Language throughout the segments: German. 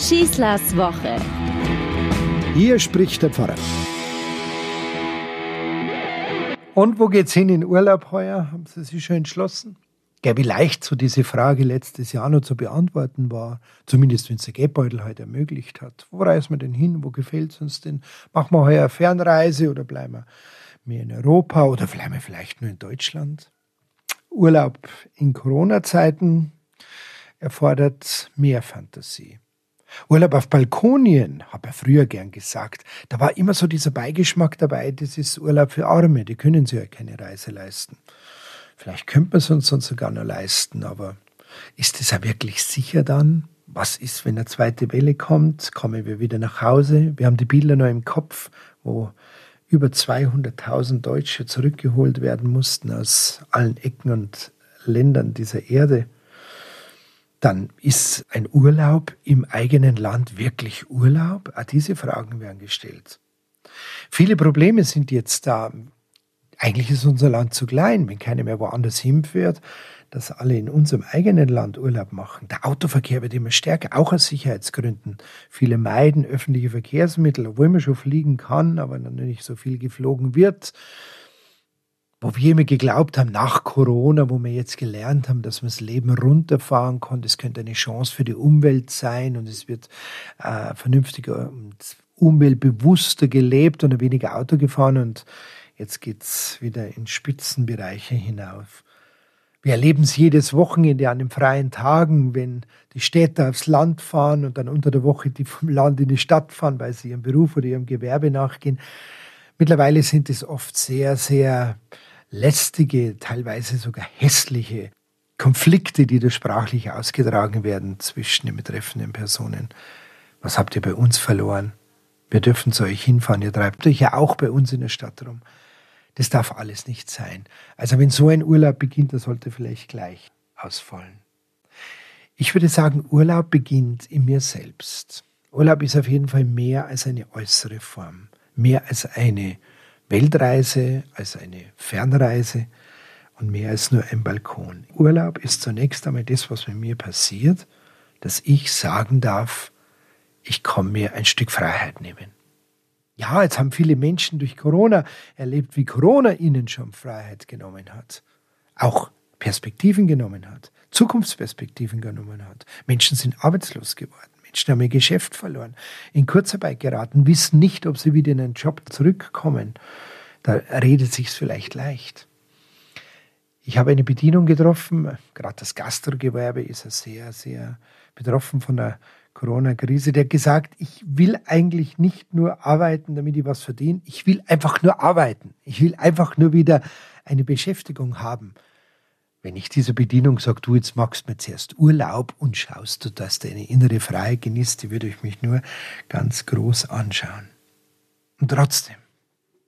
Schießlers Woche. Hier spricht der Pfarrer. Und wo geht's hin in Urlaub heuer? Haben Sie sich schon entschlossen? Ja, wie leicht so diese Frage letztes Jahr noch zu beantworten war. Zumindest wenn es der Geldbeutel heute ermöglicht hat. Wo reisen wir denn hin? Wo gefällt es uns denn? Machen wir heuer Fernreise oder bleiben wir mehr in Europa oder bleiben wir vielleicht nur in Deutschland? Urlaub in Corona-Zeiten erfordert mehr Fantasie. Urlaub auf Balkonien, habe ich früher gern gesagt. Da war immer so dieser Beigeschmack dabei, das ist Urlaub für Arme, die können sich ja keine Reise leisten. Vielleicht könnte man es uns dann sogar noch leisten, aber ist es ja wirklich sicher dann? Was ist, wenn eine zweite Welle kommt? Kommen wir wieder nach Hause? Wir haben die Bilder noch im Kopf, wo über 200.000 Deutsche zurückgeholt werden mussten aus allen Ecken und Ländern dieser Erde dann ist ein Urlaub im eigenen Land wirklich Urlaub? Auch diese Fragen werden gestellt. Viele Probleme sind jetzt da. Eigentlich ist unser Land zu klein, wenn keiner mehr woanders hinfährt, dass alle in unserem eigenen Land Urlaub machen. Der Autoverkehr wird immer stärker, auch aus Sicherheitsgründen. Viele meiden öffentliche Verkehrsmittel, obwohl man schon fliegen kann, aber dann nicht so viel geflogen wird wo wir immer geglaubt haben, nach Corona, wo wir jetzt gelernt haben, dass man das Leben runterfahren kann, das könnte eine Chance für die Umwelt sein und es wird äh, vernünftiger und umweltbewusster gelebt und weniger Auto gefahren und jetzt geht's wieder in Spitzenbereiche hinauf. Wir erleben es jedes Wochenende an den freien Tagen, wenn die Städte aufs Land fahren und dann unter der Woche die vom Land in die Stadt fahren, weil sie ihrem Beruf oder ihrem Gewerbe nachgehen. Mittlerweile sind es oft sehr, sehr lästige, teilweise sogar hässliche Konflikte, die da sprachlich ausgetragen werden zwischen den betreffenden Personen. Was habt ihr bei uns verloren? Wir dürfen zu euch hinfahren, ihr treibt euch ja auch bei uns in der Stadt rum. Das darf alles nicht sein. Also wenn so ein Urlaub beginnt, das sollte vielleicht gleich ausfallen. Ich würde sagen, Urlaub beginnt in mir selbst. Urlaub ist auf jeden Fall mehr als eine äußere Form, mehr als eine Weltreise, als eine Fernreise und mehr als nur ein Balkon. Urlaub ist zunächst einmal das, was mit mir passiert, dass ich sagen darf, ich komme mir ein Stück Freiheit nehmen. Ja, jetzt haben viele Menschen durch Corona erlebt, wie Corona ihnen schon Freiheit genommen hat. Auch Perspektiven genommen hat, Zukunftsperspektiven genommen hat. Menschen sind arbeitslos geworden. Menschen haben ihr Geschäft verloren, in Kurzarbeit geraten, wissen nicht, ob sie wieder in einen Job zurückkommen. Da redet sich's vielleicht leicht. Ich habe eine Bedienung getroffen, gerade das Gastrogewerbe ist ja sehr, sehr betroffen von der Corona-Krise, der gesagt, ich will eigentlich nicht nur arbeiten, damit ich was verdiene, ich will einfach nur arbeiten. Ich will einfach nur wieder eine Beschäftigung haben. Wenn ich dieser Bedienung sage, du jetzt machst mir zuerst Urlaub und schaust du, dass deine innere Freiheit genießt, die würde ich mich nur ganz groß anschauen. Und trotzdem,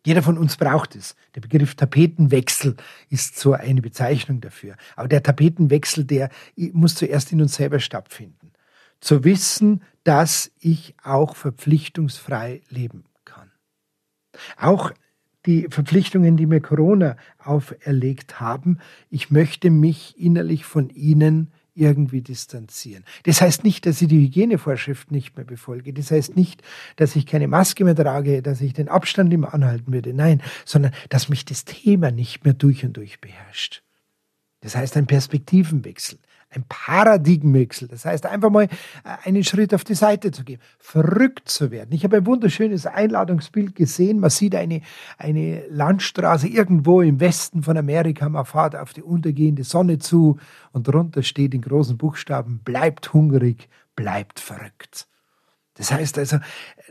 jeder von uns braucht es. Der Begriff Tapetenwechsel ist so eine Bezeichnung dafür. Aber der Tapetenwechsel, der muss zuerst in uns selber stattfinden. Zu wissen, dass ich auch verpflichtungsfrei leben kann. Auch die Verpflichtungen, die mir Corona auferlegt haben. Ich möchte mich innerlich von ihnen irgendwie distanzieren. Das heißt nicht, dass ich die Hygienevorschriften nicht mehr befolge. Das heißt nicht, dass ich keine Maske mehr trage, dass ich den Abstand immer anhalten würde. Nein, sondern dass mich das Thema nicht mehr durch und durch beherrscht. Das heißt ein Perspektivenwechsel ein Paradigmenwechsel. Das heißt, einfach mal äh, einen Schritt auf die Seite zu gehen, verrückt zu werden. Ich habe ein wunderschönes Einladungsbild gesehen. Man sieht eine, eine Landstraße irgendwo im Westen von Amerika. Man fährt auf die untergehende Sonne zu und drunter steht in großen Buchstaben, bleibt hungrig, bleibt verrückt. Das heißt also,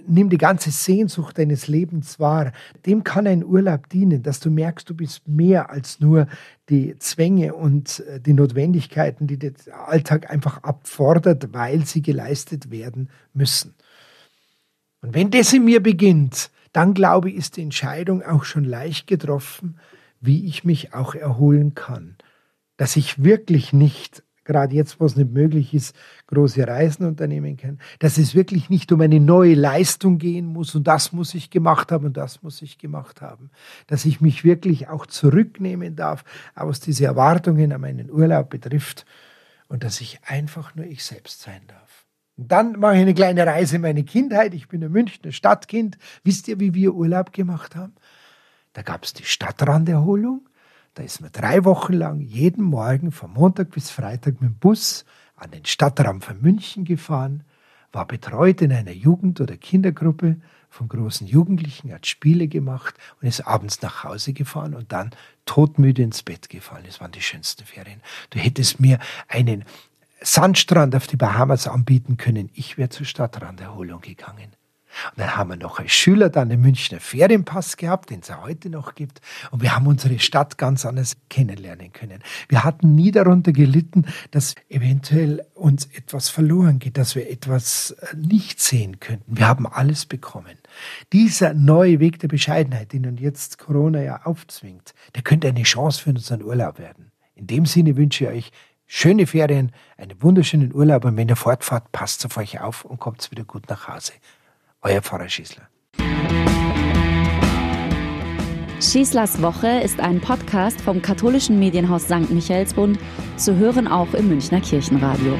nimm die ganze Sehnsucht deines Lebens wahr. Dem kann ein Urlaub dienen, dass du merkst, du bist mehr als nur die Zwänge und äh, die Notwendigkeiten, die der Alltag einfach abfordert, weil sie geleistet werden müssen. Und wenn das in mir beginnt, dann glaube ich, ist die Entscheidung auch schon leicht getroffen, wie ich mich auch erholen kann. Dass ich wirklich nicht gerade jetzt, wo es nicht möglich ist, große Reisen unternehmen kann, dass es wirklich nicht um eine neue Leistung gehen muss und das muss ich gemacht haben und das muss ich gemacht haben, dass ich mich wirklich auch zurücknehmen darf, was diese Erwartungen an meinen Urlaub betrifft und dass ich einfach nur ich selbst sein darf. Dann mache ich eine kleine Reise in meine Kindheit. Ich bin ein Münchner Stadtkind. Wisst ihr, wie wir Urlaub gemacht haben? Da gab es die Stadtranderholung. Da ist man drei Wochen lang jeden Morgen von Montag bis Freitag mit dem Bus an den Stadtrand von München gefahren, war betreut in einer Jugend- oder Kindergruppe von großen Jugendlichen, hat Spiele gemacht und ist abends nach Hause gefahren und dann todmüde ins Bett gefallen. Das waren die schönsten Ferien. Du hättest mir einen Sandstrand auf die Bahamas anbieten können. Ich wäre zur Stadtranderholung gegangen. Und dann haben wir noch als Schüler dann den Münchner Ferienpass gehabt, den es ja heute noch gibt. Und wir haben unsere Stadt ganz anders kennenlernen können. Wir hatten nie darunter gelitten, dass eventuell uns etwas verloren geht, dass wir etwas äh, nicht sehen könnten. Wir haben alles bekommen. Dieser neue Weg der Bescheidenheit, den uns jetzt Corona ja aufzwingt, der könnte eine Chance für unseren Urlaub werden. In dem Sinne wünsche ich euch schöne Ferien, einen wunderschönen Urlaub und wenn ihr fortfahrt, passt auf euch auf und kommt wieder gut nach Hause. Euer Pfarrer Schießler. Schießlers Woche ist ein Podcast vom katholischen Medienhaus St. Michaelsbund, zu hören auch im Münchner Kirchenradio.